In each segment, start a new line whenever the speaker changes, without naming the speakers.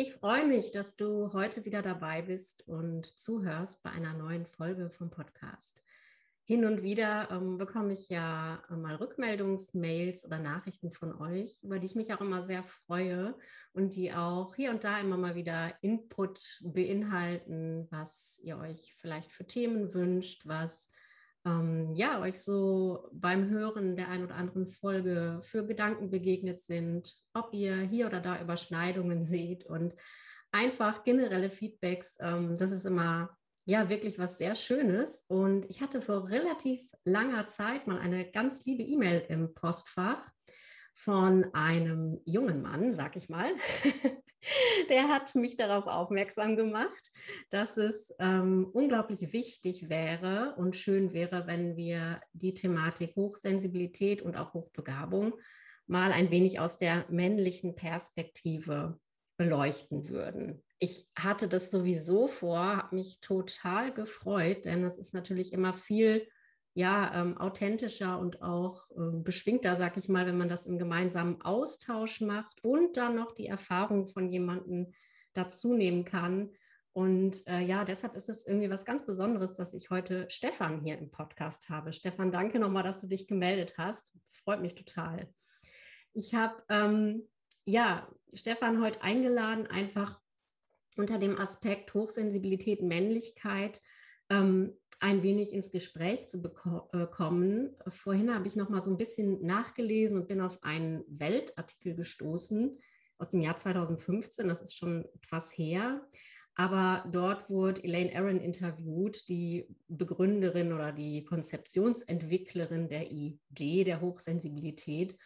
Ich freue mich, dass du heute wieder dabei bist und zuhörst bei einer neuen Folge vom Podcast. Hin und wieder ähm, bekomme ich ja mal Rückmeldungsmails oder Nachrichten von euch, über die ich mich auch immer sehr freue und die auch hier und da immer mal wieder Input beinhalten, was ihr euch vielleicht für Themen wünscht, was ähm, ja, euch so beim Hören der ein oder anderen Folge für Gedanken begegnet sind, ob ihr hier oder da Überschneidungen seht und einfach generelle Feedbacks. Ähm, das ist immer ja wirklich was sehr Schönes. Und ich hatte vor relativ langer Zeit mal eine ganz liebe E-Mail im Postfach von einem jungen Mann, sag ich mal. Der hat mich darauf aufmerksam gemacht, dass es ähm, unglaublich wichtig wäre und schön wäre, wenn wir die Thematik Hochsensibilität und auch Hochbegabung mal ein wenig aus der männlichen Perspektive beleuchten würden. Ich hatte das sowieso vor, habe mich total gefreut, denn es ist natürlich immer viel ja, ähm, authentischer und auch äh, beschwingter, sag ich mal, wenn man das im gemeinsamen Austausch macht und dann noch die Erfahrung von jemandem dazu nehmen kann. Und äh, ja, deshalb ist es irgendwie was ganz Besonderes, dass ich heute Stefan hier im Podcast habe. Stefan, danke nochmal, dass du dich gemeldet hast. Das freut mich total. Ich habe ähm, ja Stefan heute eingeladen, einfach unter dem Aspekt Hochsensibilität, Männlichkeit. Ähm, ein wenig ins Gespräch zu bekommen. Äh, Vorhin habe ich noch mal so ein bisschen nachgelesen und bin auf einen Weltartikel gestoßen aus dem Jahr 2015. Das ist schon etwas her. Aber dort wurde Elaine Aaron interviewt, die Begründerin oder die Konzeptionsentwicklerin der Idee der Hochsensibilität.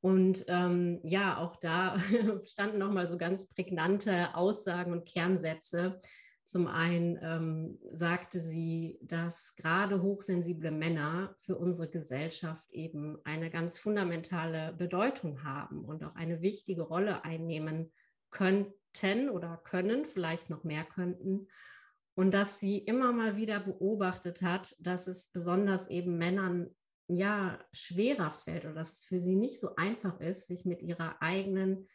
Und ähm, ja, auch da standen noch mal so ganz prägnante Aussagen und Kernsätze, zum einen ähm, sagte sie, dass gerade hochsensible Männer für unsere Gesellschaft eben eine ganz fundamentale Bedeutung haben und auch eine wichtige Rolle einnehmen könnten oder können, vielleicht noch mehr könnten. Und dass sie immer mal wieder beobachtet hat, dass es besonders eben Männern ja schwerer fällt oder dass es für sie nicht so einfach ist, sich mit ihrer eigenen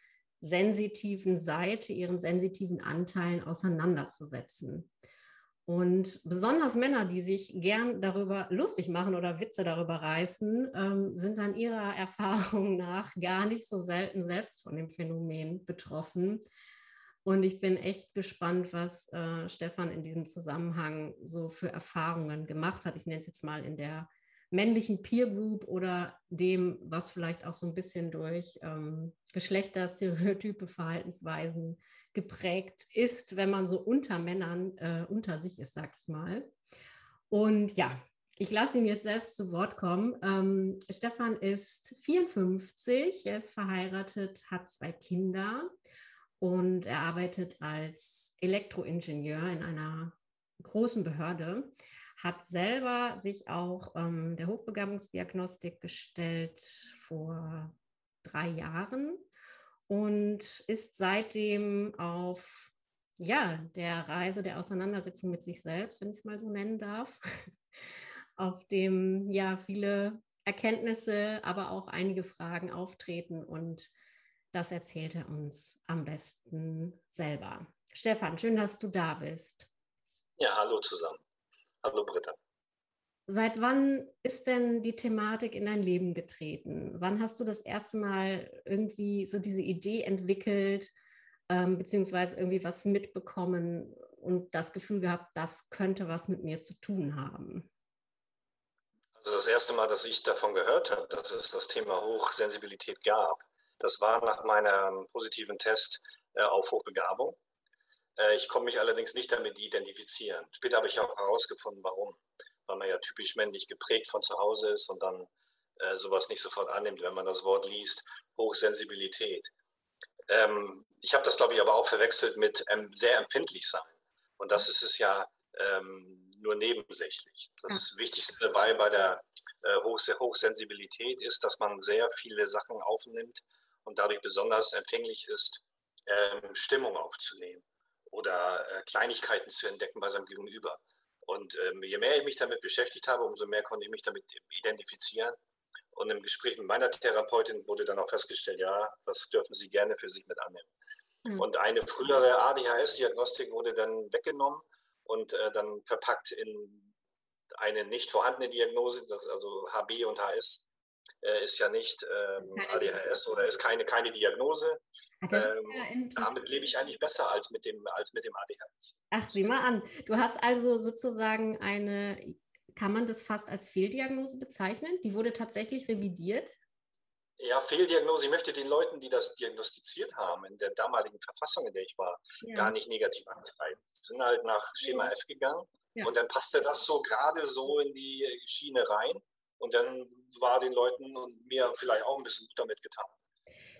sensitiven Seite, ihren sensitiven Anteilen auseinanderzusetzen. Und besonders Männer, die sich gern darüber lustig machen oder Witze darüber reißen, ähm, sind dann ihrer Erfahrung nach gar nicht so selten selbst von dem Phänomen betroffen. Und ich bin echt gespannt, was äh, Stefan in diesem Zusammenhang so für Erfahrungen gemacht hat. Ich nenne es jetzt mal in der männlichen Peer Group oder dem, was vielleicht auch so ein bisschen durch ähm, Geschlechterstereotype, Verhaltensweisen geprägt ist, wenn man so unter Männern äh, unter sich ist, sag ich mal. Und ja, ich lasse ihn jetzt selbst zu Wort kommen. Ähm, Stefan ist 54, er ist verheiratet, hat zwei Kinder und er arbeitet als Elektroingenieur in einer großen Behörde hat selber sich auch ähm, der Hochbegabungsdiagnostik gestellt vor drei Jahren und ist seitdem auf ja, der Reise der Auseinandersetzung mit sich selbst, wenn ich es mal so nennen darf, auf dem ja viele Erkenntnisse, aber auch einige Fragen auftreten und das erzählt er uns am besten selber. Stefan, schön, dass du da bist.
Ja, hallo zusammen. Hallo Britta.
Seit wann ist denn die Thematik in dein Leben getreten? Wann hast du das erste Mal irgendwie so diese Idee entwickelt, ähm, beziehungsweise irgendwie was mitbekommen und das Gefühl gehabt, das könnte was mit mir zu tun haben?
Also das erste Mal, dass ich davon gehört habe, dass es das Thema Hochsensibilität gab, das war nach meinem positiven Test äh, auf Hochbegabung. Äh, ich konnte mich allerdings nicht damit identifizieren. Später habe ich auch herausgefunden, warum. Weil man ja typisch männlich geprägt von zu Hause ist und dann äh, sowas nicht sofort annimmt, wenn man das Wort liest, Hochsensibilität. Ähm, ich habe das, glaube ich, aber auch verwechselt mit ähm, sehr empfindlich sein. Und das ist es ja ähm, nur nebensächlich. Das ja. Wichtigste dabei bei der äh, Hochsensibilität ist, dass man sehr viele Sachen aufnimmt und dadurch besonders empfänglich ist, Stimmung aufzunehmen oder äh, Kleinigkeiten zu entdecken bei seinem Gegenüber. Und ähm, je mehr ich mich damit beschäftigt habe, umso mehr konnte ich mich damit identifizieren. Und im Gespräch mit meiner Therapeutin wurde dann auch festgestellt, ja, das dürfen Sie gerne für sich mit annehmen. Mhm. Und eine frühere ADHS-Diagnostik wurde dann weggenommen und äh, dann verpackt in eine nicht vorhandene Diagnose, das also HB und HS äh, ist ja nicht ähm, ADHS oder ist keine, keine Diagnose. Ähm, damit lebe ich eigentlich besser als mit dem, als mit dem ADHS.
Ach, sieh mal an. Du hast also sozusagen eine, kann man das fast als Fehldiagnose bezeichnen? Die wurde tatsächlich revidiert?
Ja, Fehldiagnose. Ich möchte den Leuten, die das diagnostiziert haben, in der damaligen Verfassung, in der ich war, ja. gar nicht negativ angreifen. Die sind halt nach Schema ja. F gegangen und dann passte das so gerade so in die Schiene rein und dann war den Leuten und mir vielleicht auch ein bisschen gut damit getan.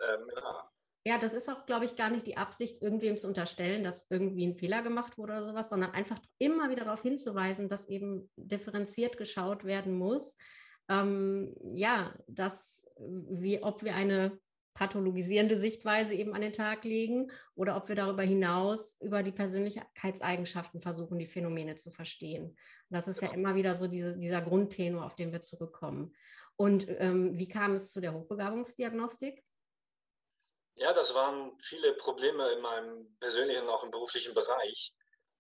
Ähm, ja. Ja, das ist auch, glaube ich, gar nicht die Absicht, irgendwem zu unterstellen, dass irgendwie ein Fehler gemacht wurde oder sowas, sondern einfach immer wieder darauf hinzuweisen, dass eben differenziert geschaut werden muss. Ähm, ja, dass wie, ob wir eine pathologisierende Sichtweise eben an den Tag legen oder ob wir darüber hinaus über die Persönlichkeitseigenschaften versuchen, die Phänomene zu verstehen. Und das ist ja genau. immer wieder so diese, dieser Grundtenor, auf den wir zurückkommen. Und ähm, wie kam es zu der Hochbegabungsdiagnostik?
Ja, das waren viele Probleme in meinem persönlichen und auch im beruflichen Bereich.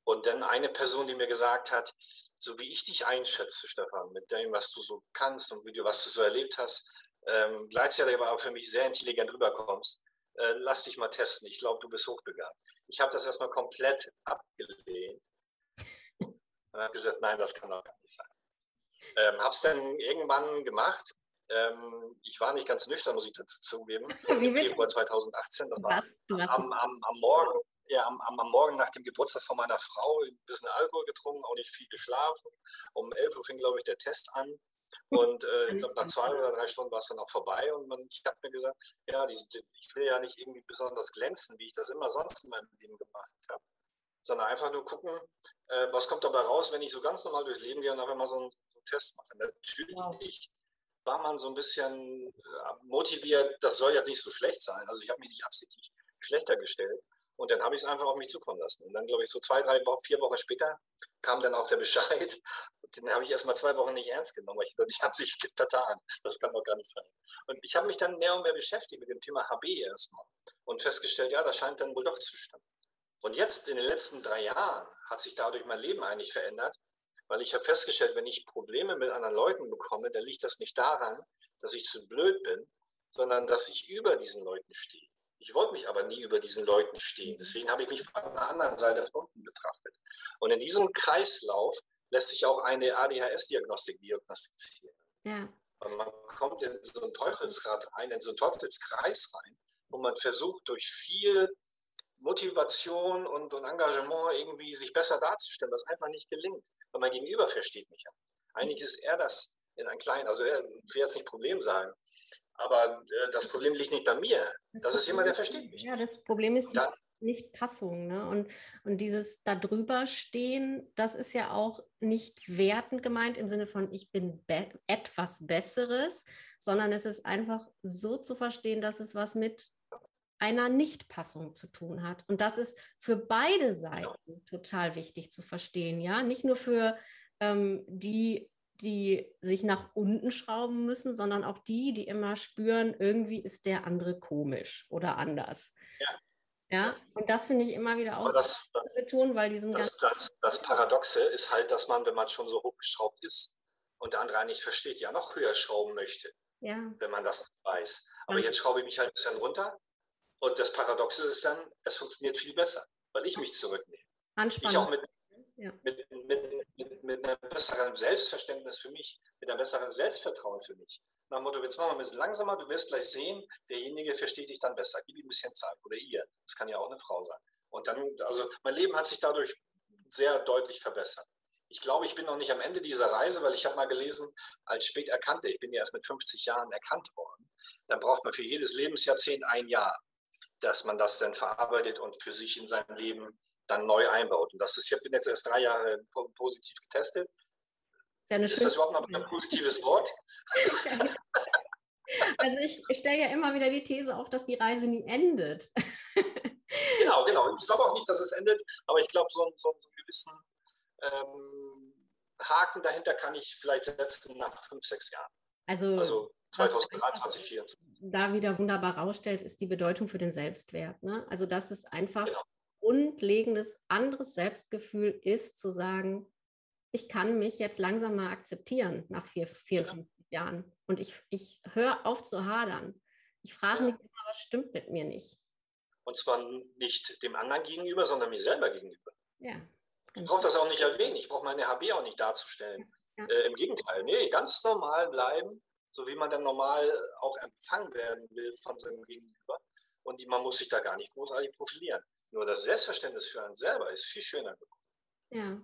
Und dann eine Person, die mir gesagt hat, so wie ich dich einschätze, Stefan, mit dem, was du so kannst und wie du, was du so erlebt hast, ähm, gleichzeitig aber für mich sehr intelligent rüberkommst, äh, lass dich mal testen. Ich glaube, du bist hochbegabt. Ich habe das erstmal komplett abgelehnt und habe gesagt, nein, das kann doch gar nicht sein. Ähm, habe es dann irgendwann gemacht ähm, ich war nicht ganz nüchtern, muss ich dazu zugeben. Im Februar 2018. Das war am, am, am, Morgen, ja, am, am, Morgen nach dem Geburtstag von meiner Frau ein bisschen Alkohol getrunken, auch nicht viel geschlafen. Um 11 Uhr fing, glaube ich, der Test an. Und äh, ich glaube, nach zwei oder drei Stunden war es dann auch vorbei. Und man, ich habe mir gesagt, ja, die, die, ich will ja nicht irgendwie besonders glänzen, wie ich das immer sonst in meinem Leben gemacht habe, sondern einfach nur gucken, äh, was kommt dabei raus, wenn ich so ganz normal durchs Leben gehe und einfach mal so einen, so einen Test mache. Natürlich wow war man so ein bisschen äh, motiviert, das soll jetzt nicht so schlecht sein. Also ich habe mich nicht absichtlich schlechter gestellt. Und dann habe ich es einfach auf mich zukommen lassen. Und dann, glaube ich, so zwei, drei vier Wochen später kam dann auch der Bescheid. Den habe ich erst mal zwei Wochen nicht ernst genommen, weil ich ich habe sich vertan. Das kann doch gar nicht sein. Und ich habe mich dann mehr und mehr beschäftigt mit dem Thema HB erstmal und festgestellt, ja, das scheint dann wohl doch zu stimmen. Und jetzt in den letzten drei Jahren hat sich dadurch mein Leben eigentlich verändert, weil ich habe festgestellt, wenn ich Probleme mit anderen Leuten bekomme, dann liegt das nicht daran, dass ich zu blöd bin, sondern dass ich über diesen Leuten stehe. Ich wollte mich aber nie über diesen Leuten stehen. Deswegen habe ich mich von einer anderen Seite von unten betrachtet. Und in diesem Kreislauf lässt sich auch eine ADHS-Diagnostik diagnostizieren. Ja. Und man kommt in so einen Teufelsrad rein, in so einen Teufelskreis rein, wo man versucht, durch viel Motivation und, und Engagement irgendwie sich besser darzustellen, was einfach nicht gelingt. Weil mein Gegenüber versteht mich ja. Eigentlich ist er das in einem kleinen, also er will jetzt nicht Problem sagen, aber äh, das Problem liegt nicht bei mir. Das, das ist jemand, der versteht mich.
Ja, das Problem ist die Nicht-Passung. Ne? Und, und dieses darüber stehen, das ist ja auch nicht wertend gemeint im Sinne von, ich bin be etwas Besseres, sondern es ist einfach so zu verstehen, dass es was mit einer Nichtpassung zu tun hat. Und das ist für beide Seiten total wichtig zu verstehen, ja. Nicht nur für ähm, die, die sich nach unten schrauben müssen, sondern auch die, die immer spüren, irgendwie ist der andere komisch oder anders. Ja. Ja, und das finde ich immer wieder aus das, das, betonen, weil diesen
das, das, das Paradoxe ist halt, dass man, wenn man schon so hochgeschraubt ist und der andere nicht versteht, ja noch höher schrauben möchte, ja. wenn man das weiß. Aber ja. jetzt schraube ich mich halt ein bisschen runter und das Paradoxe ist dann, es funktioniert viel besser, weil ich mich zurücknehme.
Anspannend.
Ich auch mit, ja. mit, mit, mit, einem besseren Selbstverständnis für mich, mit einem besseren Selbstvertrauen für mich. Nach dem Motto, jetzt machen wir ein bisschen langsamer, du wirst gleich sehen, derjenige versteht dich dann besser. Gib ihm ein bisschen Zeit. Oder ihr. Das kann ja auch eine Frau sein. Und dann, also mein Leben hat sich dadurch sehr deutlich verbessert. Ich glaube, ich bin noch nicht am Ende dieser Reise, weil ich habe mal gelesen, als spät erkannte, ich bin ja erst mit 50 Jahren erkannt worden, dann braucht man für jedes Lebensjahrzehnt ein Jahr dass man das dann verarbeitet und für sich in sein Leben dann neu einbaut. Und das ist, ich bin jetzt erst drei Jahre positiv getestet.
Ist, ja
ist das überhaupt noch ein positives Wort?
also ich, ich stelle ja immer wieder die These auf, dass die Reise nie endet.
genau, genau. Ich glaube auch nicht, dass es endet, aber ich glaube, so, so, so einen gewissen ähm, Haken dahinter kann ich vielleicht setzen nach fünf, sechs Jahren.
Also,
also 2023, 2024.
Da wieder wunderbar rausstellt, ist die Bedeutung für den Selbstwert. Ne? Also, dass es einfach genau. grundlegendes anderes Selbstgefühl ist, zu sagen, ich kann mich jetzt langsam mal akzeptieren nach vier, 54 ja. Jahren. Und ich, ich höre auf zu hadern. Ich frage ja. mich immer, was stimmt mit mir nicht?
Und zwar nicht dem anderen gegenüber, sondern mir selber gegenüber.
Ja.
Ich brauche das auch nicht erwähnen. Ich brauche meine HB auch nicht darzustellen. Ja. Äh, Im Gegenteil, nee, ganz normal bleiben, so wie man dann normal auch empfangen werden will von seinem Gegenüber. Und man muss sich da gar nicht großartig profilieren. Nur das Selbstverständnis für einen selber ist viel schöner geworden.
Ja.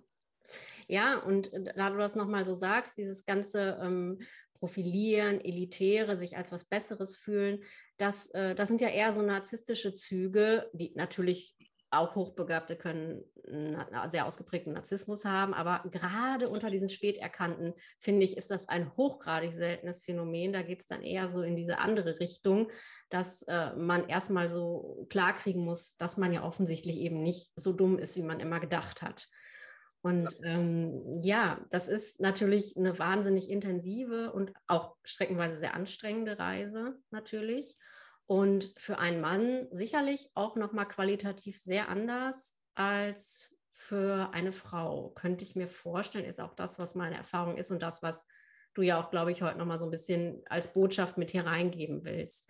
Ja, und da du das nochmal so sagst, dieses ganze ähm, Profilieren, Elitäre, sich als was Besseres fühlen, das, äh, das sind ja eher so narzisstische Züge, die natürlich auch Hochbegabte können einen sehr ausgeprägten Narzissmus haben, aber gerade unter diesen Späterkannten, finde ich, ist das ein hochgradig seltenes Phänomen. Da geht es dann eher so in diese andere Richtung, dass äh, man erstmal so klarkriegen muss, dass man ja offensichtlich eben nicht so dumm ist, wie man immer gedacht hat. Und ähm, ja, das ist natürlich eine wahnsinnig intensive und auch streckenweise sehr anstrengende Reise natürlich. Und für einen Mann sicherlich auch nochmal qualitativ sehr anders als für eine Frau, könnte ich mir vorstellen, ist auch das, was meine Erfahrung ist und das, was du ja auch, glaube ich, heute nochmal so ein bisschen als Botschaft mit hier reingeben willst.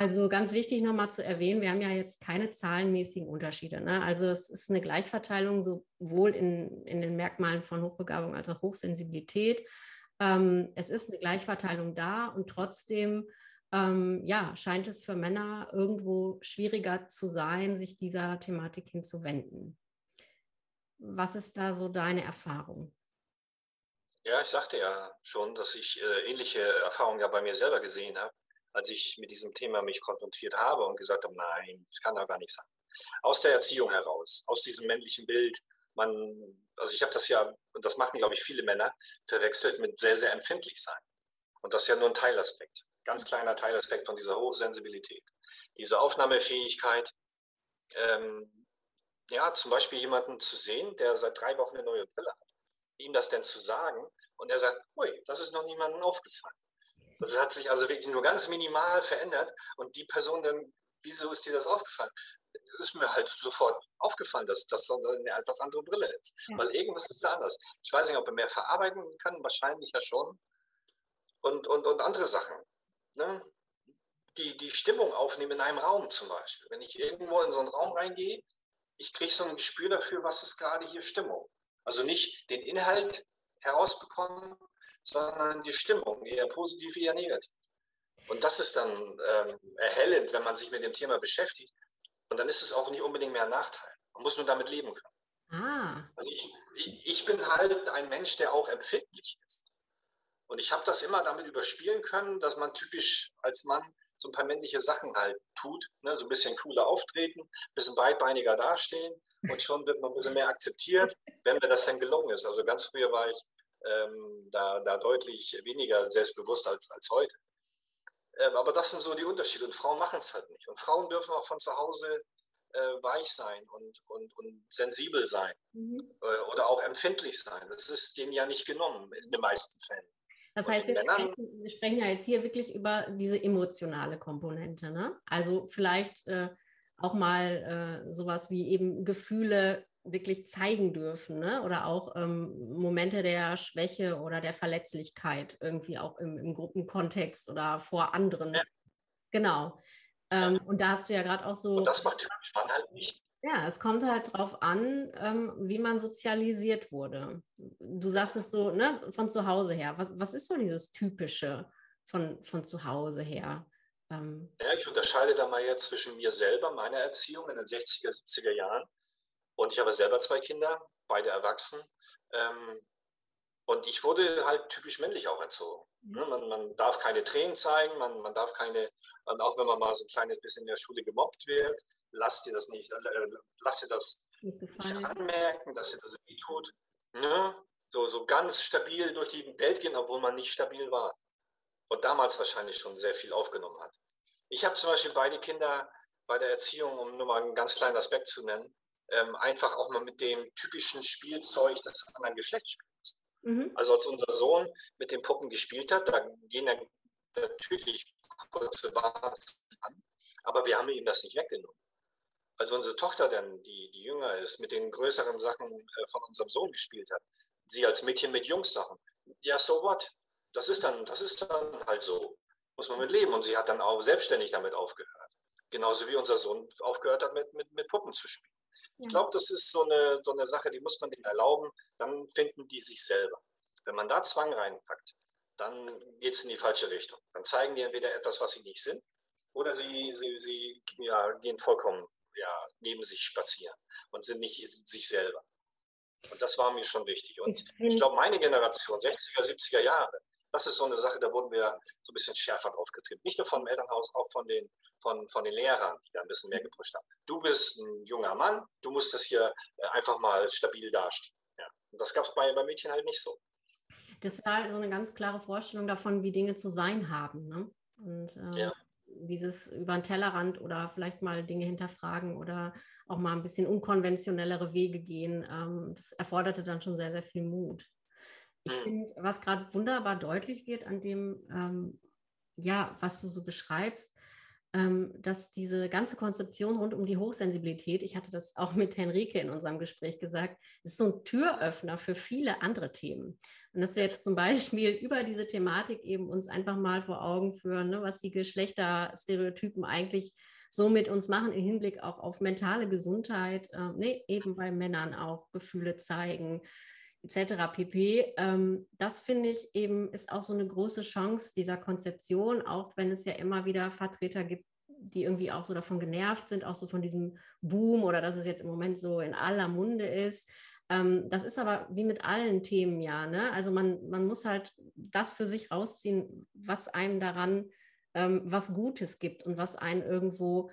Also ganz wichtig nochmal zu erwähnen, wir haben ja jetzt keine zahlenmäßigen Unterschiede. Ne? Also es ist eine Gleichverteilung sowohl in, in den Merkmalen von Hochbegabung als auch Hochsensibilität. Ähm, es ist eine Gleichverteilung da und trotzdem ähm, ja, scheint es für Männer irgendwo schwieriger zu sein, sich dieser Thematik hinzuwenden. Was ist da so deine Erfahrung?
Ja, ich sagte ja schon, dass ich äh, ähnliche Erfahrungen ja bei mir selber gesehen habe, als ich mit diesem Thema mich konfrontiert habe und gesagt habe, nein, das kann doch gar nicht sein. Aus der Erziehung heraus, aus diesem männlichen Bild, man, also ich habe das ja, und das machen, glaube ich, viele Männer, verwechselt mit sehr, sehr empfindlich sein. Und das ist ja nur ein Teilaspekt ganz kleiner Teilaspekt von dieser Hochsensibilität. Diese Aufnahmefähigkeit, ähm, ja, zum Beispiel jemanden zu sehen, der seit drei Wochen eine neue Brille hat, ihm das denn zu sagen und er sagt, ui, das ist noch niemandem aufgefallen. Das hat sich also wirklich nur ganz minimal verändert und die Person dann, wieso ist dir das aufgefallen? Ist mir halt sofort aufgefallen, dass das eine etwas andere Brille ist. Ja. Weil irgendwas ist da anders. Ich weiß nicht, ob er mehr verarbeiten kann, wahrscheinlich ja schon. Und, und, und andere Sachen ne, die, die Stimmung aufnehmen in einem Raum zum Beispiel. Wenn ich irgendwo in so einen Raum reingehe, ich kriege so ein Gespür dafür, was ist gerade hier Stimmung. Also nicht den Inhalt herausbekommen, sondern die Stimmung, eher positiv, eher negativ. Und das ist dann ähm, erhellend, wenn man sich mit dem Thema beschäftigt. Und dann ist es auch nicht unbedingt mehr ein Nachteil. Man muss nur damit leben können.
Ah.
Also ich, ich, ich bin halt ein Mensch, der auch empfindlich ist. Und ich habe das immer damit überspielen können, dass man typisch als Mann so ein paar männliche Sachen halt tut, ne? so ein bisschen cooler auftreten, ein bisschen breitbeiniger dastehen und schon wird man ein bisschen mehr akzeptiert, wenn mir das dann gelungen ist. Also ganz früher war ich ähm, da, da deutlich weniger selbstbewusst als, als heute. Ähm, aber das sind so die Unterschiede und Frauen machen es halt nicht. Und Frauen dürfen auch von zu Hause äh, weich sein und, und, und sensibel sein mhm. äh, oder auch empfindlich sein. Das ist denen ja nicht genommen in den meisten Fällen.
Das heißt, wir sprechen, wir sprechen, ja jetzt hier wirklich über diese emotionale Komponente. Ne? Also vielleicht äh, auch mal äh, sowas wie eben Gefühle wirklich zeigen dürfen ne? oder auch ähm, Momente der Schwäche oder der Verletzlichkeit irgendwie auch im, im Gruppenkontext oder vor anderen. Ja. Genau. Ähm. Und da hast du ja gerade auch so.
Und das macht man halt nicht.
Ja, es kommt halt darauf an, ähm, wie man sozialisiert wurde. Du sagst es so, ne, von zu Hause her. Was, was ist so dieses Typische von, von zu Hause her?
Ähm, ja, ich unterscheide da mal jetzt zwischen mir selber, meiner Erziehung in den 60er, 70er Jahren. Und ich habe selber zwei Kinder, beide erwachsen. Ähm, und ich wurde halt typisch männlich auch erzogen. Ne, man, man, darf keine Tränen zeigen, man, man darf keine, und auch wenn man mal so ein kleines bisschen in der Schule gemobbt wird, lasst dir das nicht, äh, lasst dir das nicht anmerken, dass dir das nicht tut. Ne? So, so ganz stabil durch die Welt gehen, obwohl man nicht stabil war. Und damals wahrscheinlich schon sehr viel aufgenommen hat. Ich habe zum Beispiel beide Kinder bei der Erziehung, um nur mal einen ganz kleinen Aspekt zu nennen, ähm, einfach auch mal mit dem typischen Spielzeug des anderen Geschlechts spielen. Mhm. Also als unser Sohn mit den Puppen gespielt hat, da gehen dann natürlich kurze Warzen an, aber wir haben ihm das nicht weggenommen. Als unsere Tochter dann, die, die jünger ist, mit den größeren Sachen äh, von unserem Sohn gespielt hat, sie als Mädchen mit Jungs-Sachen, ja, so what? Das ist dann, das ist dann halt so. Muss man mit leben. Und sie hat dann auch selbstständig damit aufgehört. Genauso wie unser Sohn aufgehört hat, mit, mit, mit Puppen zu spielen. Ich glaube, das ist so eine, so eine Sache, die muss man denen erlauben, dann finden die sich selber. Wenn man da Zwang reinpackt, dann geht es in die falsche Richtung. Dann zeigen die entweder etwas, was sie nicht sind, oder sie, sie, sie ja, gehen vollkommen ja, neben sich spazieren und sind nicht sich selber. Und das war mir schon wichtig. Und ich glaube, meine Generation, 60er, 70er Jahre, das ist so eine Sache, da wurden wir so ein bisschen schärfer drauf getrieben. Nicht nur vom Elternhaus, auch von den, von, von den Lehrern, die da ein bisschen mehr gepusht haben. Du bist ein junger Mann, du musst das hier äh, einfach mal stabil dastehen. Ja. Und das gab es bei, bei Mädchen halt nicht so.
Das war so eine ganz klare Vorstellung davon, wie Dinge zu sein haben. Ne? Und äh, ja. Dieses über den Tellerrand oder vielleicht mal Dinge hinterfragen oder auch mal ein bisschen unkonventionellere Wege gehen, ähm, das erforderte dann schon sehr, sehr viel Mut. Ich mhm. finde, was gerade wunderbar deutlich wird an dem, ähm, ja, was du so beschreibst, dass diese ganze Konzeption rund um die Hochsensibilität, ich hatte das auch mit Henrike in unserem Gespräch gesagt, ist so ein Türöffner für viele andere Themen. Und dass wir jetzt zum Beispiel über diese Thematik eben uns einfach mal vor Augen führen, ne, was die Geschlechterstereotypen eigentlich so mit uns machen im Hinblick auch auf mentale Gesundheit, äh, nee, eben bei Männern auch Gefühle zeigen, etc. pp. Ähm, das finde ich eben ist auch so eine große Chance dieser Konzeption, auch wenn es ja immer wieder Vertreter gibt, die irgendwie auch so davon genervt sind, auch so von diesem Boom oder dass es jetzt im Moment so in aller Munde ist. Ähm, das ist aber wie mit allen Themen ja. Ne? Also man, man muss halt das für sich rausziehen, was einem daran ähm, was Gutes gibt und was einen irgendwo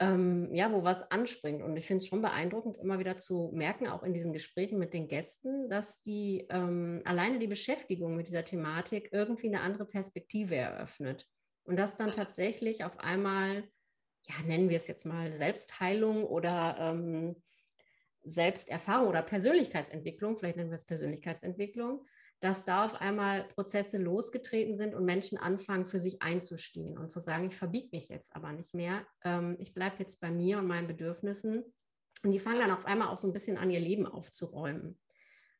ähm, ja, wo was anspringt. Und ich finde es schon beeindruckend, immer wieder zu merken, auch in diesen Gesprächen mit den Gästen, dass die ähm, alleine die Beschäftigung mit dieser Thematik irgendwie eine andere Perspektive eröffnet. Und dass dann tatsächlich auf einmal, ja, nennen wir es jetzt mal Selbstheilung oder ähm, Selbsterfahrung oder Persönlichkeitsentwicklung, vielleicht nennen wir es Persönlichkeitsentwicklung, dass da auf einmal Prozesse losgetreten sind und Menschen anfangen, für sich einzustehen und zu sagen, ich verbiege mich jetzt aber nicht mehr, ähm, ich bleibe jetzt bei mir und meinen Bedürfnissen. Und die fangen dann auf einmal auch so ein bisschen an, ihr Leben aufzuräumen.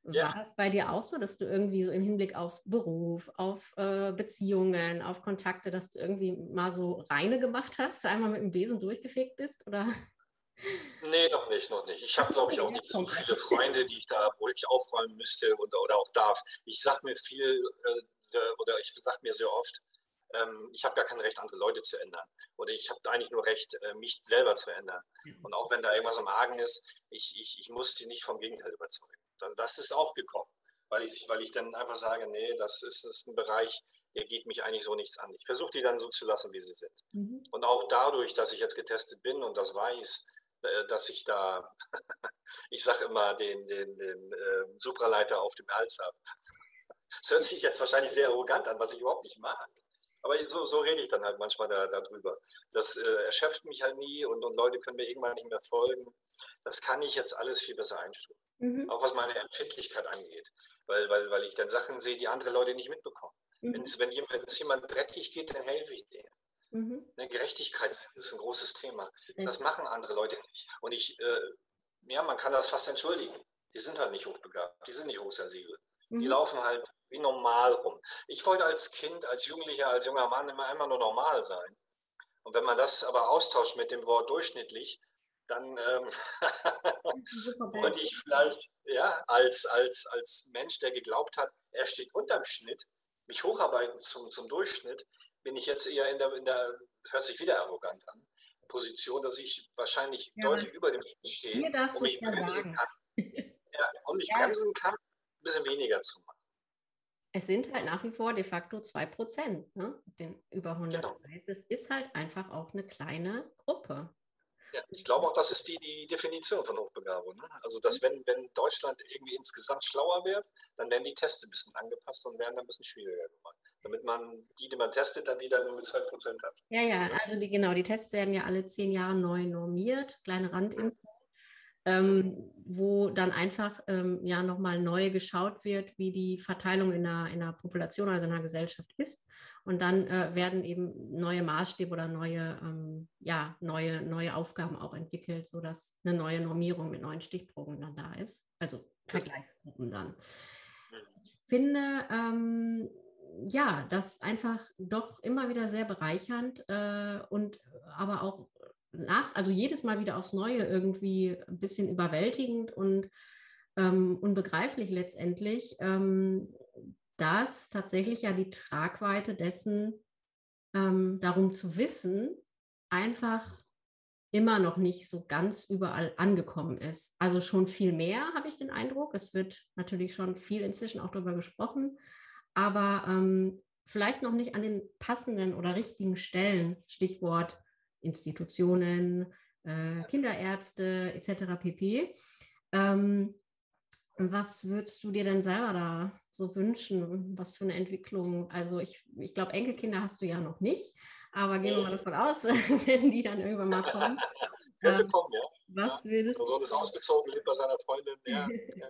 Ja. War das bei dir auch so, dass du irgendwie so im Hinblick auf Beruf, auf äh, Beziehungen, auf Kontakte, dass du irgendwie mal so reine gemacht hast, einmal mit dem Besen durchgefegt bist? Oder?
Nee, noch nicht, noch nicht. Ich habe, glaube ich, auch nicht so viele Freunde, die ich da wirklich aufräumen müsste oder, oder auch darf. Ich sage mir viel äh, oder ich sage mir sehr oft, ähm, ich habe gar kein Recht, andere Leute zu ändern. Oder ich habe eigentlich nur Recht, äh, mich selber zu ändern. Mhm. Und auch wenn da irgendwas am Argen ist, ich, ich, ich muss die nicht vom Gegenteil überzeugen. Dann, das ist auch gekommen, weil ich, weil ich dann einfach sage, nee, das ist, das ist ein Bereich, der geht mich eigentlich so nichts an. Ich versuche die dann so zu lassen, wie sie sind. Mhm. Und auch dadurch, dass ich jetzt getestet bin und das weiß, dass ich da, ich sage immer, den, den, den äh, Supraleiter auf dem Hals habe. Das hört sich jetzt wahrscheinlich sehr arrogant an, was ich überhaupt nicht mag. Aber so, so rede ich dann halt manchmal da, darüber. Das äh, erschöpft mich halt nie und, und Leute können mir irgendwann nicht mehr folgen. Das kann ich jetzt alles viel besser einstufen. Mhm. Auch was meine Empfindlichkeit angeht. Weil, weil, weil ich dann Sachen sehe, die andere Leute nicht mitbekommen. Mhm. Wenn, es, jemand, dreckig geht, dann helfe ich dem. Mhm. Gerechtigkeit ist ein großes Thema. Das machen andere Leute nicht. Und ich, äh, ja, man kann das fast entschuldigen. Die sind halt nicht hochbegabt, die sind nicht hochsensibel. Mhm. Die laufen halt wie normal rum. Ich wollte als Kind, als Jugendlicher, als junger Mann immer einmal nur normal sein. Und wenn man das aber austauscht mit dem Wort durchschnittlich, dann ähm, wollte ich vielleicht ja, als, als, als Mensch, der geglaubt hat, er steht unterm Schnitt, mich hocharbeiten zum, zum Durchschnitt, bin ich jetzt eher in der, in der, hört sich wieder arrogant an, Position, dass ich wahrscheinlich ja, deutlich über dem Schnitt stehe und mich, ja kann, ja, und mich ja. bremsen kann, ein bisschen weniger zu machen.
es sind halt nach wie vor de facto 2 Prozent, ne? den über 100. Genau. Es ist halt einfach auch eine kleine Gruppe.
Ja, ich glaube auch, das ist die, die Definition von Hochbegabung. Ne? Also, dass wenn, wenn Deutschland irgendwie insgesamt schlauer wird, dann werden die Tests ein bisschen angepasst und werden dann ein bisschen schwieriger gemacht. Damit man die, die man testet, dann wieder nur mit 2% hat.
Ja, ja, also die, genau, die Tests werden ja alle zehn Jahre neu normiert. Kleine Randinfo ähm, wo dann einfach ähm, ja nochmal neu geschaut wird, wie die Verteilung in der, in der Population, also in der Gesellschaft ist. Und dann äh, werden eben neue Maßstäbe oder neue, ähm, ja, neue, neue Aufgaben auch entwickelt, sodass eine neue Normierung mit neuen Stichproben dann da ist. Also Vergleichsgruppen dann. Ich finde, ähm, ja, das einfach doch immer wieder sehr bereichernd äh, und aber auch nach, also jedes Mal wieder aufs Neue irgendwie ein bisschen überwältigend und ähm, unbegreiflich letztendlich, ähm, dass tatsächlich ja die Tragweite dessen, ähm, darum zu wissen, einfach immer noch nicht so ganz überall angekommen ist. Also schon viel mehr, habe ich den Eindruck. Es wird natürlich schon viel inzwischen auch darüber gesprochen, aber ähm, vielleicht noch nicht an den passenden oder richtigen Stellen, Stichwort Institutionen, äh, Kinderärzte etc. pp. Ähm, was würdest du dir denn selber da so wünschen? Was für eine Entwicklung? Also ich, ich glaube, Enkelkinder hast du ja noch nicht, aber gehen wir mal davon aus, wenn die dann irgendwann mal kommen.
Könnte ähm, kommen, ja.
Was würdest
du? Sohn ist ausgezogen, lebt bei seiner Freundin. Ja.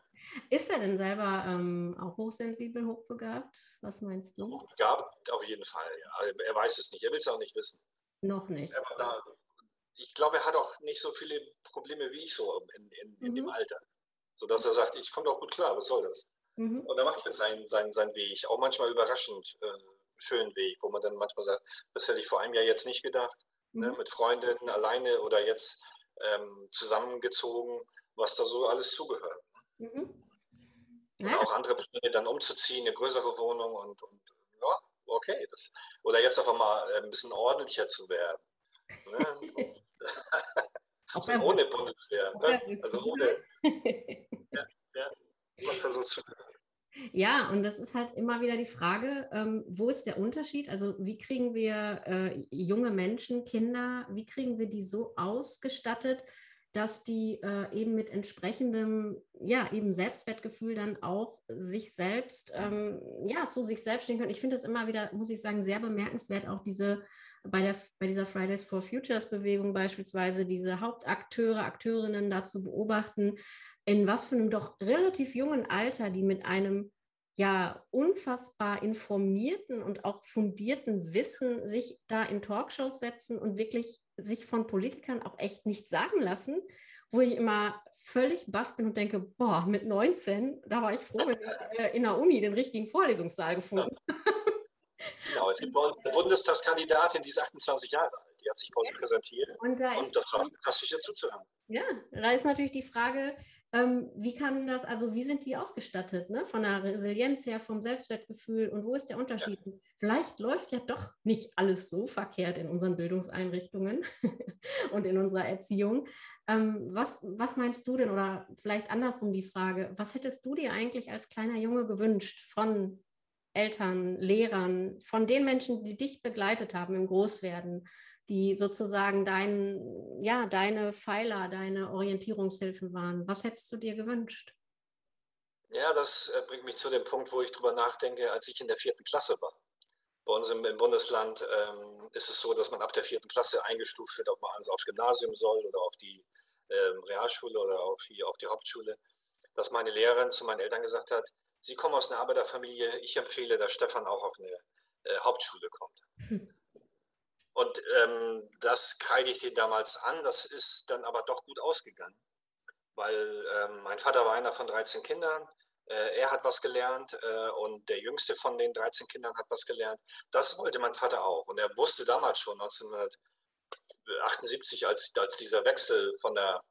Ist er denn selber ähm, auch hochsensibel, hochbegabt? Was meinst du?
Hochbegabt auf jeden Fall, ja. Er weiß es nicht, er will es auch nicht wissen.
Noch nicht.
Da, ich glaube, er hat auch nicht so viele Probleme wie ich so in, in, in mhm. dem Alter. Sodass er sagt, ich komme doch gut klar, was soll das? Mhm. Und er macht jetzt seinen, seinen, seinen Weg, auch manchmal überraschend äh, schönen Weg, wo man dann manchmal sagt, das hätte ich vor einem Jahr jetzt nicht gedacht, ne, mhm. ne, mit Freundinnen alleine oder jetzt ähm, zusammengezogen, was da so alles zugehört. Mhm. Ja. auch andere Pläne dann umzuziehen, eine größere Wohnung und, und ja, okay. Das, oder jetzt auf einmal äh, ein bisschen ordentlicher zu werden. Ne? also ohne Bundeswehr. Ne? Also ohne. ja, ja, was da so zu
ja, und das ist halt immer wieder die Frage, ähm, wo ist der Unterschied? Also wie kriegen wir äh, junge Menschen, Kinder, wie kriegen wir die so ausgestattet, dass die äh, eben mit entsprechendem, ja, eben Selbstwertgefühl dann auch sich selbst, ähm, ja, zu sich selbst stehen können. Ich finde es immer wieder, muss ich sagen, sehr bemerkenswert, auch diese, bei, der, bei dieser Fridays for Futures Bewegung beispielsweise, diese Hauptakteure, Akteurinnen dazu beobachten, in was für einem doch relativ jungen Alter, die mit einem ja unfassbar informierten und auch fundierten Wissen sich da in Talkshows setzen und wirklich sich von Politikern auch echt nicht sagen lassen, wo ich immer völlig baff bin und denke, boah, mit 19, da war ich froh, wenn ich äh, in der Uni den richtigen Vorlesungssaal gefunden habe.
Genau, es gibt bei uns eine Bundestagskandidatin, die ist 28 Jahre alt. Die hat sich bei uns präsentiert
und da
und das passt sich ja zuzuhören.
Ja, da ist natürlich die Frage, ähm, wie kann das, also wie sind die ausgestattet, ne? von der Resilienz her, vom Selbstwertgefühl und wo ist der Unterschied? Ja. Vielleicht läuft ja doch nicht alles so verkehrt in unseren Bildungseinrichtungen und in unserer Erziehung. Ähm, was, was meinst du denn, oder vielleicht andersrum die Frage, was hättest du dir eigentlich als kleiner Junge gewünscht von Eltern, Lehrern, von den Menschen, die dich begleitet haben im Großwerden? die sozusagen dein, ja, deine Pfeiler, deine Orientierungshilfen waren. Was hättest du dir gewünscht?
Ja, das äh, bringt mich zu dem Punkt, wo ich drüber nachdenke, als ich in der vierten Klasse war. Bei uns im, Bundesland ähm, ist es so, dass man ab der vierten Klasse eingestuft wird, ob man also aufs Gymnasium soll oder auf die ähm, Realschule oder auf die, auf die Hauptschule. Dass meine Lehrerin zu meinen Eltern gesagt hat, Sie kommen aus einer Arbeiterfamilie, ich empfehle, dass Stefan auch auf eine äh, Hauptschule kommt. Hm. Und ähm, das kreide ich dir damals an. Das ist dann aber doch gut ausgegangen, weil ähm, mein Vater war einer von 13 Kindern. Äh, er hat was gelernt äh, und der jüngste von den 13 Kindern hat was gelernt. Das wollte mein Vater auch. Und er wusste damals schon, 1978, als, als dieser Wechsel von der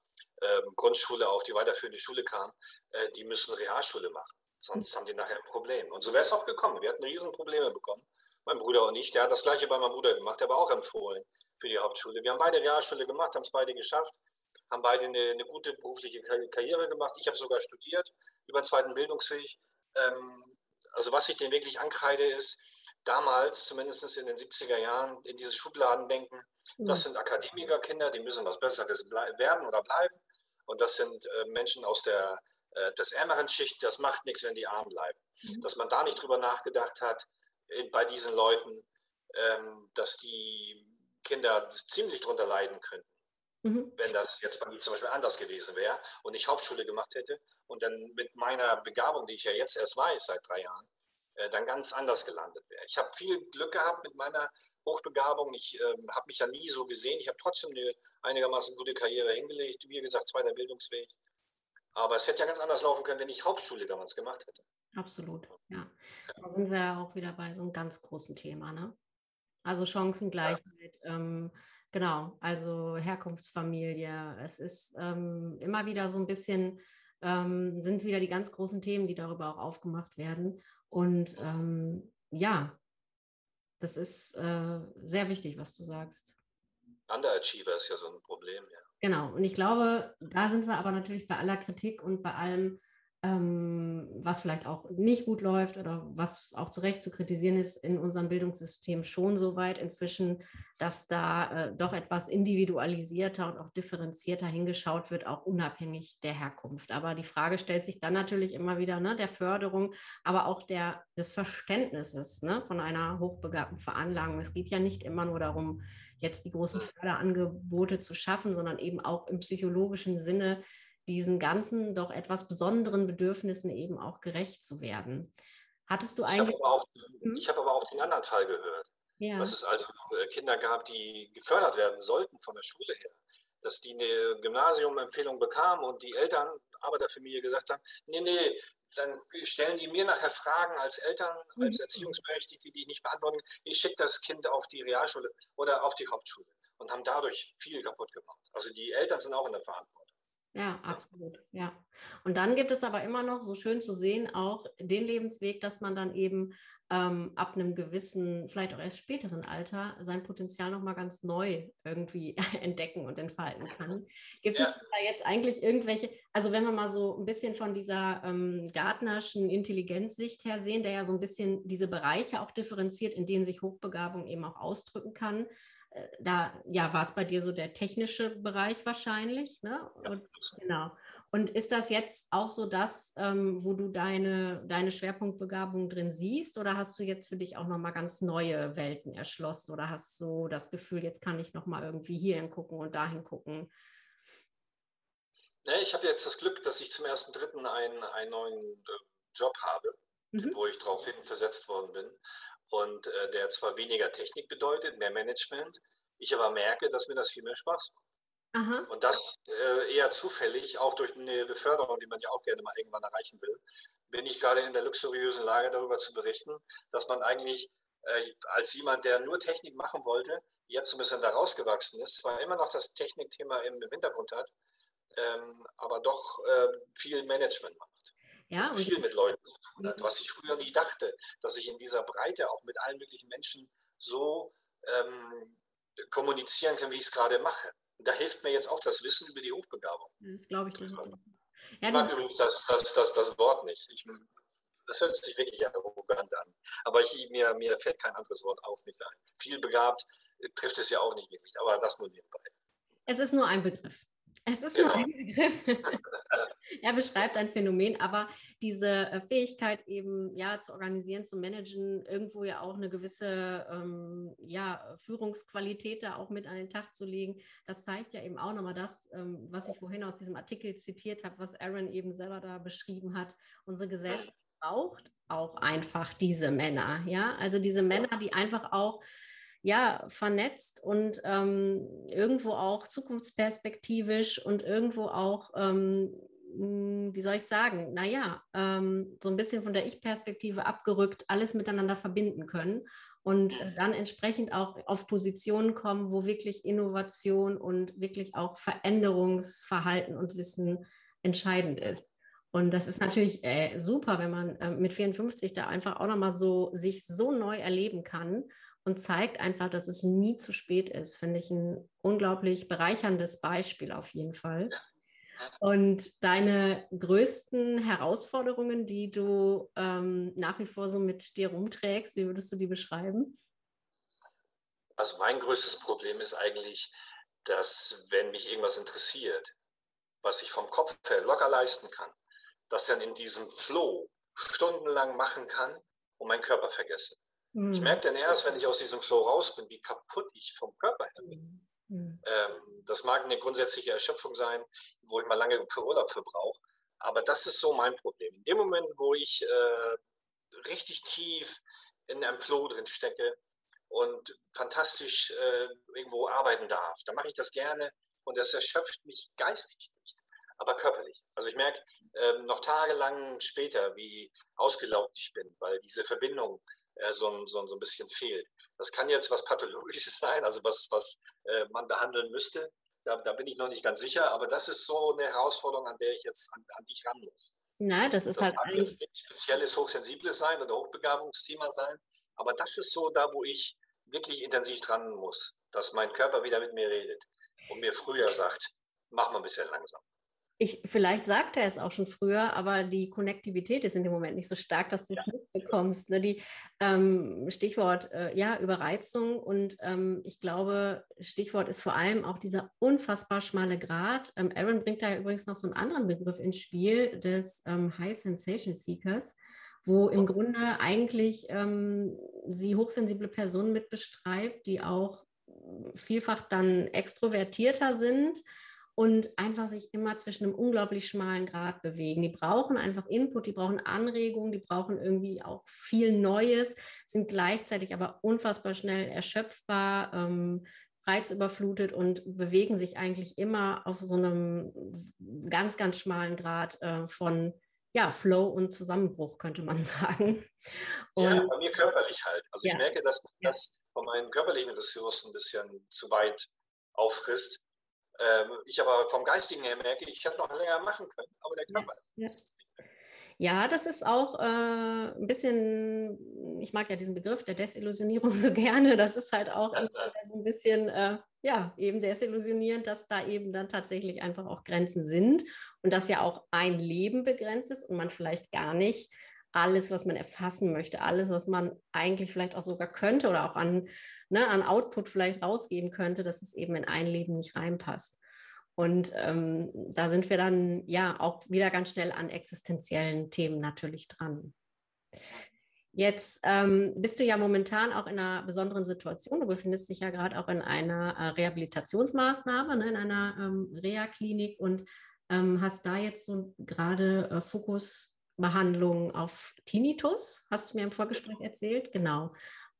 ähm, Grundschule auf die weiterführende Schule kam, äh, die müssen Realschule machen. Sonst haben die nachher ein Problem. Und so wäre es auch gekommen. Wir hatten Riesenprobleme bekommen mein Bruder und ich, der hat das gleiche bei meinem Bruder gemacht, der war auch empfohlen für die Hauptschule. Wir haben beide Realschule gemacht, haben es beide geschafft, haben beide eine, eine gute berufliche Karriere gemacht. Ich habe sogar studiert über den zweiten Bildungsweg. Ähm, Also was ich denen wirklich ankreide, ist, damals, zumindest in den 70er Jahren, in diese Schubladen denken, das sind Akademikerkinder, die müssen was Besseres werden oder bleiben. Und das sind äh, Menschen aus der des ärmeren Schicht, das macht nichts, wenn die arm bleiben. Mhm. Dass man da nicht drüber nachgedacht hat, bei diesen Leuten, ähm, dass die Kinder ziemlich drunter leiden könnten. Mhm. Wenn das jetzt bei mir zum Beispiel anders gewesen wäre und ich Hauptschule gemacht hätte und dann mit meiner Begabung, die ich ja jetzt erst weiß, seit drei Jahren, äh, dann ganz anders gelandet wäre. Ich habe viel Glück gehabt mit meiner Hochbegabung. Ich äh, habe mich ja nie so gesehen. Ich habe trotzdem eine einigermaßen gute Karriere hingelegt. Wie gesagt, zweiter Bildungsweg. Aber es hätte ja ganz anders laufen können, wenn ich Hauptschule damals gemacht hätte.
Absolut, ja. Da sind wir ja auch wieder bei so einem ganz großen Thema, ne? Also Chancengleichheit, ja. ähm, genau, also Herkunftsfamilie. Es ist ähm, immer wieder so ein bisschen, ähm, sind wieder die ganz großen Themen, die darüber auch aufgemacht werden. Und ähm, ja, das ist äh, sehr wichtig, was du sagst.
Underachiever ist ja so ein Problem, ja.
Genau, und ich glaube, da sind wir aber natürlich bei aller Kritik und bei allem, ähm, was vielleicht auch nicht gut läuft oder was auch zu Recht zu kritisieren ist, in unserem Bildungssystem schon so weit inzwischen, dass da äh, doch etwas individualisierter und auch differenzierter hingeschaut wird, auch unabhängig der Herkunft. Aber die Frage stellt sich dann natürlich immer wieder ne, der Förderung, aber auch der, des Verständnisses ne, von einer hochbegabten Veranlagung. Es geht ja nicht immer nur darum, jetzt die großen Förderangebote zu schaffen, sondern eben auch im psychologischen Sinne diesen ganzen doch etwas besonderen Bedürfnissen eben auch gerecht zu werden. Hattest du eigentlich.
Ich habe aber, hm? hab aber, auch den anderen Fall gehört. Ja. Dass es also äh, Kinder gab, die gefördert werden sollten von der Schule her. Dass die eine Gymnasiumempfehlung bekamen und die Eltern, Arbeiterfamilie gesagt haben, nee, nee, dann stellen die mir nachher Fragen als Eltern, als mhm. Erziehungsberechtigte, die ich nicht beantworten. Ich schicke das Kind auf die Realschule oder auf die Hauptschule und haben dadurch viel kaputt gemacht. Also die Eltern sind auch in der Verantwortung.
Ja, absolut. Ja. Und dann gibt es aber immer noch, so schön zu sehen, auch den Lebensweg, dass man dann eben ähm, ab einem gewissen, vielleicht auch erst späteren Alter sein Potenzial nochmal ganz neu irgendwie entdecken und entfalten kann. Gibt ja. es da jetzt eigentlich irgendwelche, also wenn wir mal so ein bisschen von dieser ähm, Gartnerschen Intelligenzsicht her sehen, der ja so ein bisschen diese Bereiche auch differenziert, in denen sich Hochbegabung eben auch ausdrücken kann, da ja, war es bei dir so der technische Bereich wahrscheinlich, ne? Und, genau. Und ist das jetzt auch so das, ähm, wo du deine, deine Schwerpunktbegabung drin siehst, oder hast du jetzt für dich auch nochmal ganz neue Welten erschlossen oder hast du das Gefühl, jetzt kann ich nochmal irgendwie hier hingucken und dahin gucken?
Nee, ich habe jetzt das Glück, dass ich zum ersten Dritten einen, einen neuen äh, Job habe, mhm. wo ich daraufhin versetzt worden bin und äh, der zwar weniger Technik bedeutet, mehr Management, ich aber merke, dass mir das viel mehr Spaß macht. Aha. Und das äh, eher zufällig, auch durch eine Beförderung, die man ja auch gerne mal irgendwann erreichen will, bin ich gerade in der luxuriösen Lage, darüber zu berichten, dass man eigentlich äh, als jemand, der nur Technik machen wollte, jetzt ein bisschen da rausgewachsen ist, zwar immer noch das Technikthema im, Hintergrund hat, ähm, aber doch äh, viel Management macht. Ja, und viel mit Leuten zu tun hat, was ich früher nie dachte, dass ich in dieser Breite auch mit allen möglichen Menschen so ähm, kommunizieren kann, wie ich es gerade mache. Und da hilft mir jetzt auch das Wissen über die Hochbegabung.
Das glaube ich dir.
Ja, ich mag übrigens das, das, das, das Wort nicht. Ich, das hört sich wirklich arrogant an. Aber ich, mir, mir fällt kein anderes Wort auch nicht ein. Viel begabt trifft es ja auch nicht wirklich, aber das nur nebenbei.
Es ist nur ein Begriff. Es ist nur ein Begriff. er beschreibt ein Phänomen, aber diese äh, Fähigkeit eben ja zu organisieren, zu managen, irgendwo ja auch eine gewisse ähm, ja, Führungsqualität da auch mit an den Tag zu legen, das zeigt ja eben auch nochmal das, ähm, was ich vorhin aus diesem Artikel zitiert habe, was Aaron eben selber da beschrieben hat. Unsere Gesellschaft braucht auch einfach diese Männer, ja, also diese Männer, die einfach auch ja, vernetzt und ähm, irgendwo auch zukunftsperspektivisch und irgendwo auch, ähm, hm, wie soll ich sagen, naja, ähm, so ein bisschen von der Ich-Perspektive abgerückt, alles miteinander verbinden können und äh, dann entsprechend auch auf Positionen kommen, wo wirklich Innovation und wirklich auch Veränderungsverhalten und Wissen entscheidend ist. Und das ist natürlich äh, super, wenn man äh, mit 54 da einfach auch nochmal so sich so neu erleben kann und zeigt einfach, dass es nie zu spät ist. Finde ich ein unglaublich bereicherndes Beispiel auf jeden Fall. Und deine größten Herausforderungen, die du ähm, nach wie vor so mit dir rumträgst, wie würdest du die beschreiben?
Also mein größtes Problem ist eigentlich, dass wenn mich irgendwas interessiert, was ich vom Kopf her locker leisten kann, dass dann in diesem Flow stundenlang machen kann und meinen Körper vergesse. Mhm. Ich merke dann erst, wenn ich aus diesem Flow raus bin, wie kaputt ich vom Körper her bin. Mhm. Ähm, das mag eine grundsätzliche Erschöpfung sein, wo ich mal lange für Urlaub für brauche. Aber das ist so mein Problem. In dem Moment, wo ich äh, richtig tief in einem Flow drin stecke und fantastisch äh, irgendwo arbeiten darf, dann mache ich das gerne und das erschöpft mich geistig nicht, aber körperlich. Also ich merke äh, noch tagelang später, wie ausgelaugt ich bin, weil diese Verbindung äh, so, so, so ein bisschen fehlt. Das kann jetzt was Pathologisches sein, also was, was äh, man behandeln müsste. Da, da, bin ich noch nicht ganz sicher, aber das ist so eine Herausforderung, an der ich jetzt an, an dich ran muss.
Na, das ist das halt
eigentlich. spezielles, hochsensibles sein oder Hochbegabungsthema sein, aber das ist so da, wo ich wirklich intensiv dran muss, dass mein Körper wieder mit mir redet und mir früher sagt, mach mal ein bisschen langsam
ich, vielleicht sagt er es auch schon früher, aber die Konnektivität ist in dem Moment nicht so stark, dass du es ja. mitbekommst. Ne? Die ähm, Stichwort äh, ja Überreizung und ähm, ich glaube, Stichwort ist vor allem auch dieser unfassbar schmale Grad. Ähm, Aaron bringt da übrigens noch so einen anderen Begriff ins Spiel des ähm, High Sensation Seekers, wo im Grunde eigentlich ähm, sie hochsensible Personen mit beschreibt, die auch vielfach dann extrovertierter sind und einfach sich immer zwischen einem unglaublich schmalen Grad bewegen. Die brauchen einfach Input, die brauchen Anregungen, die brauchen irgendwie auch viel Neues, sind gleichzeitig aber unfassbar schnell erschöpfbar, ähm, reizüberflutet und bewegen sich eigentlich immer auf so einem ganz, ganz schmalen Grad äh, von ja, Flow und Zusammenbruch, könnte man sagen.
Und, ja, bei mir körperlich halt. Also ja. ich merke, dass das von meinen körperlichen Ressourcen ein bisschen zu weit auffrisst ich aber vom Geistigen her merke, ich hätte noch länger machen können, aber der Körper.
Ja, ja. das ist auch äh, ein bisschen, ich mag ja diesen Begriff der Desillusionierung so gerne. Das ist halt auch ja, ein bisschen, äh, ja, eben desillusionierend, dass da eben dann tatsächlich einfach auch Grenzen sind und dass ja auch ein Leben begrenzt ist und man vielleicht gar nicht alles, was man erfassen möchte, alles, was man eigentlich vielleicht auch sogar könnte oder auch an, ne, an Output vielleicht rausgeben könnte, dass es eben in ein Leben nicht reinpasst. Und ähm, da sind wir dann ja auch wieder ganz schnell an existenziellen Themen natürlich dran. Jetzt ähm, bist du ja momentan auch in einer besonderen Situation. Du befindest dich ja gerade auch in einer äh, Rehabilitationsmaßnahme, ne, in einer ähm, Reha-Klinik und ähm, hast da jetzt so gerade äh, Fokus Behandlung auf Tinnitus, hast du mir im Vorgespräch erzählt, genau.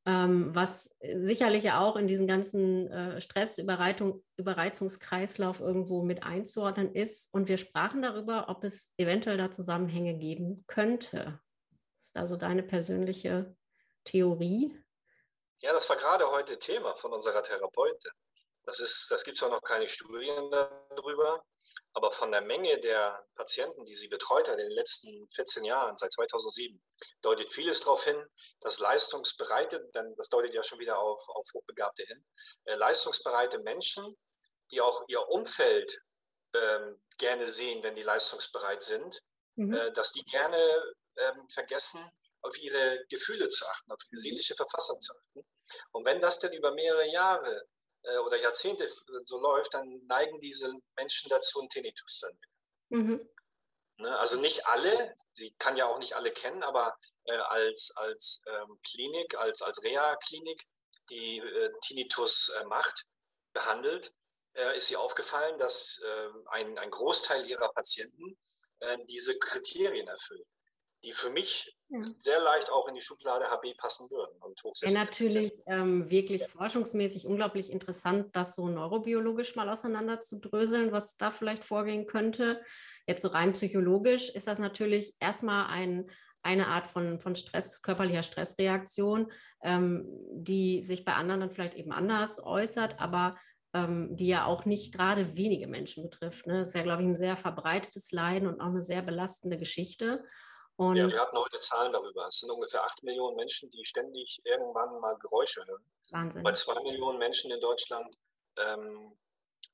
Ähm, was sicherlich auch in diesen ganzen äh, Stress, Überreitung, Überreizungskreislauf irgendwo mit einzuordnen ist. Und wir sprachen darüber, ob es eventuell da Zusammenhänge geben könnte. Ist also deine persönliche Theorie?
Ja, das war gerade heute Thema von unserer Therapeutin. Das, das gibt zwar noch keine Studien darüber, aber von der Menge der Patienten, die sie betreut hat in den letzten 14 Jahren, seit 2007, deutet vieles darauf hin, dass leistungsbereite, denn das deutet ja schon wieder auf, auf Hochbegabte hin, äh, leistungsbereite Menschen, die auch ihr Umfeld ähm, gerne sehen, wenn die leistungsbereit sind, mhm. äh, dass die gerne ähm, vergessen, auf ihre Gefühle zu achten, auf ihre seelische Verfassung zu achten. Und wenn das denn über mehrere Jahre oder Jahrzehnte so läuft, dann neigen diese Menschen dazu, einen Tinnitus zu entwickeln. Mhm. Ne, also nicht alle, sie kann ja auch nicht alle kennen, aber äh, als, als ähm, Klinik, als, als Reha-Klinik, die äh, Tinnitus äh, macht, behandelt, äh, ist ihr aufgefallen, dass äh, ein, ein Großteil ihrer Patienten diese Kriterien erfüllt die für mich ja. sehr leicht auch in die Schublade HB passen würden. Und
ja, natürlich ähm, wirklich ja. forschungsmäßig unglaublich interessant, das so neurobiologisch mal auseinander zu dröseln, was da vielleicht vorgehen könnte. Jetzt so rein psychologisch ist das natürlich erstmal ein, eine Art von, von Stress, körperlicher Stressreaktion, ähm, die sich bei anderen dann vielleicht eben anders äußert, aber ähm, die ja auch nicht gerade wenige Menschen betrifft. Ne? Das ist ja, glaube ich, ein sehr verbreitetes Leiden und auch eine sehr belastende Geschichte.
Und ja, wir hatten heute Zahlen darüber. Es sind ungefähr 8 Millionen Menschen, die ständig irgendwann mal Geräusche hören. Wahnsinn. Bei 2 Millionen Menschen in Deutschland ähm,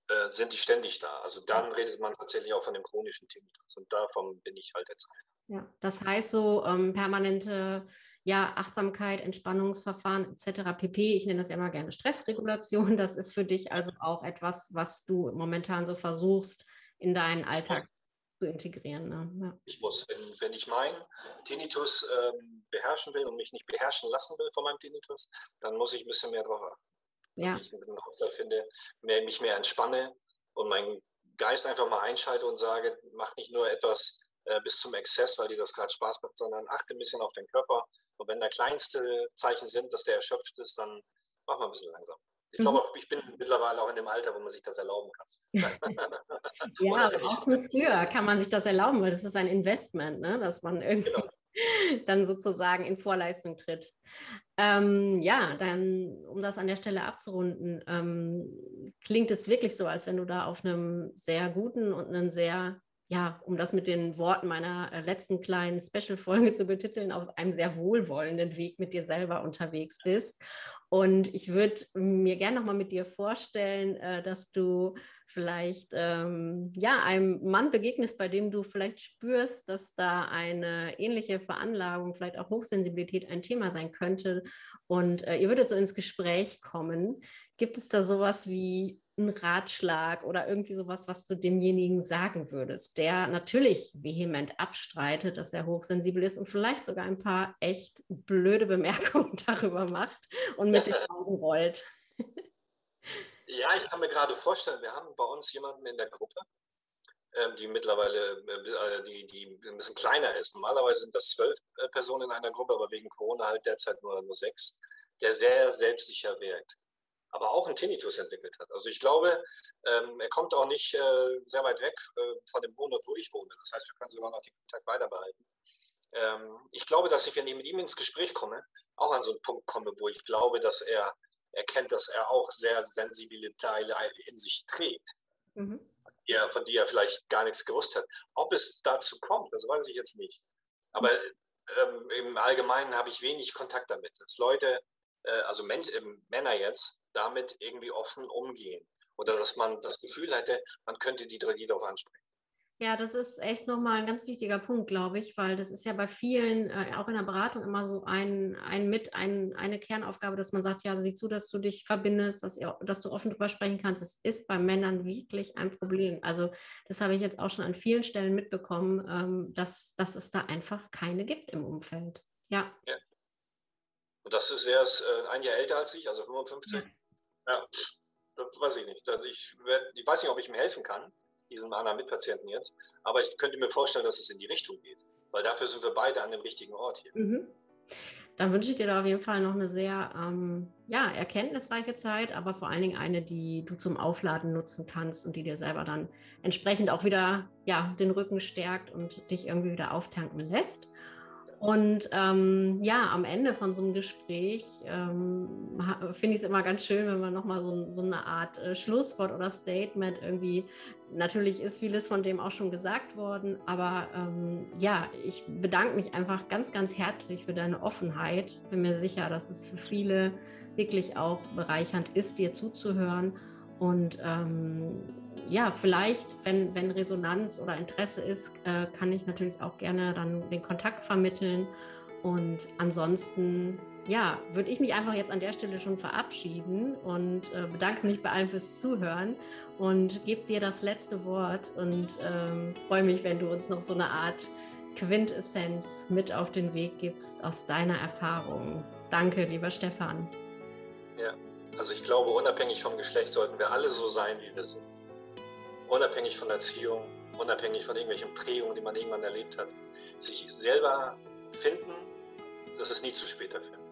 äh, sind die ständig da. Also dann redet man tatsächlich auch von dem chronischen Tinnitus. Und davon bin ich halt jetzt einer.
Ja, das heißt so ähm, permanente ja, Achtsamkeit, Entspannungsverfahren etc. pp. Ich nenne das ja immer gerne Stressregulation. Das ist für dich also auch etwas, was du momentan so versuchst, in deinen Alltag zu integrieren. Ne?
Ich muss, wenn, wenn ich meinen Tinnitus ähm, beherrschen will und mich nicht beherrschen lassen will von meinem Tinnitus, dann muss ich ein bisschen mehr drauf achten. Ja. Dass ich einen Ausgleich finde, mehr, mich mehr entspanne und meinen Geist einfach mal einschalte und sage, mach nicht nur etwas äh, bis zum Exzess, weil dir das gerade Spaß macht, sondern achte ein bisschen auf den Körper. Und wenn da kleinste Zeichen sind, dass der erschöpft ist, dann mach mal ein bisschen langsam. Ich glaube mhm. auch, ich bin mittlerweile auch in dem Alter, wo man sich das erlauben kann.
ja, auch schon früher kann man sich das erlauben, weil das ist ein Investment, ne? dass man irgendwie genau. dann sozusagen in Vorleistung tritt. Ähm, ja, dann, um das an der Stelle abzurunden, ähm, klingt es wirklich so, als wenn du da auf einem sehr guten und einem sehr ja, um das mit den Worten meiner äh, letzten kleinen Special-Folge zu betiteln, auf einem sehr wohlwollenden Weg mit dir selber unterwegs bist. Und ich würde mir gerne nochmal mit dir vorstellen, äh, dass du vielleicht ähm, ja, einem Mann begegnest, bei dem du vielleicht spürst, dass da eine ähnliche Veranlagung, vielleicht auch Hochsensibilität ein Thema sein könnte. Und äh, ihr würdet so ins Gespräch kommen. Gibt es da sowas wie einen Ratschlag oder irgendwie sowas, was du demjenigen sagen würdest, der natürlich vehement abstreitet, dass er hochsensibel ist und vielleicht sogar ein paar echt blöde Bemerkungen darüber macht und mit den Augen rollt?
Ja, ich kann mir gerade vorstellen, wir haben bei uns jemanden in der Gruppe, ähm, die mittlerweile äh, die, die ein bisschen kleiner ist. Normalerweise sind das zwölf äh, Personen in einer Gruppe, aber wegen Corona halt derzeit nur, nur sechs, der sehr selbstsicher wirkt aber auch einen Tinnitus entwickelt hat. Also ich glaube, ähm, er kommt auch nicht äh, sehr weit weg äh, von dem Wohnort, wo ich wohne. Das heißt, wir können sogar noch den Kontakt weiter behalten. Ähm, ich glaube, dass ich, wenn ich mit ihm ins Gespräch komme, auch an so einen Punkt komme, wo ich glaube, dass er erkennt, dass er auch sehr sensible Teile in sich trägt, mhm. ja, von die er vielleicht gar nichts gewusst hat. Ob es dazu kommt, das weiß ich jetzt nicht. Aber ähm, im Allgemeinen habe ich wenig Kontakt damit. Dass Leute, äh, also Men äh, Männer jetzt, damit irgendwie offen umgehen. Oder dass man das Gefühl hätte, man könnte die die darauf ansprechen.
Ja, das ist echt nochmal ein ganz wichtiger Punkt, glaube ich, weil das ist ja bei vielen, äh, auch in der Beratung, immer so ein, ein mit, ein, eine Kernaufgabe, dass man sagt, ja, sieh zu, dass du dich verbindest, dass, ihr, dass du offen drüber sprechen kannst. Das ist bei Männern wirklich ein Problem. Also das habe ich jetzt auch schon an vielen Stellen mitbekommen, ähm, dass, dass es da einfach keine gibt im Umfeld. Ja. ja.
Und das ist erst äh, ein Jahr älter als ich, also 55. Ja. Ja, das weiß ich nicht. Ich, ich weiß nicht, ob ich ihm helfen kann, diesem anderen Mitpatienten jetzt, aber ich könnte mir vorstellen, dass es in die Richtung geht, weil dafür sind wir beide an dem richtigen Ort hier. Mhm.
Dann wünsche ich dir da auf jeden Fall noch eine sehr ähm, ja, erkenntnisreiche Zeit, aber vor allen Dingen eine, die du zum Aufladen nutzen kannst und die dir selber dann entsprechend auch wieder ja, den Rücken stärkt und dich irgendwie wieder auftanken lässt. Und ähm, ja, am Ende von so einem Gespräch ähm, finde ich es immer ganz schön, wenn man nochmal so, so eine Art äh, Schlusswort oder Statement irgendwie, natürlich ist vieles von dem auch schon gesagt worden, aber ähm, ja, ich bedanke mich einfach ganz, ganz herzlich für deine Offenheit. Bin mir sicher, dass es für viele wirklich auch bereichernd ist, dir zuzuhören. Und ähm, ja, vielleicht, wenn, wenn Resonanz oder Interesse ist, äh, kann ich natürlich auch gerne dann den Kontakt vermitteln. Und ansonsten, ja, würde ich mich einfach jetzt an der Stelle schon verabschieden und äh, bedanke mich bei allen fürs Zuhören und gebe dir das letzte Wort und ähm, freue mich, wenn du uns noch so eine Art Quintessenz mit auf den Weg gibst aus deiner Erfahrung. Danke, lieber Stefan.
Ja, also ich glaube, unabhängig vom Geschlecht sollten wir alle so sein, wie wir sind unabhängig von Erziehung, unabhängig von irgendwelchen Prägungen, die man irgendwann erlebt hat, sich selber finden, das ist nie zu spät dafür.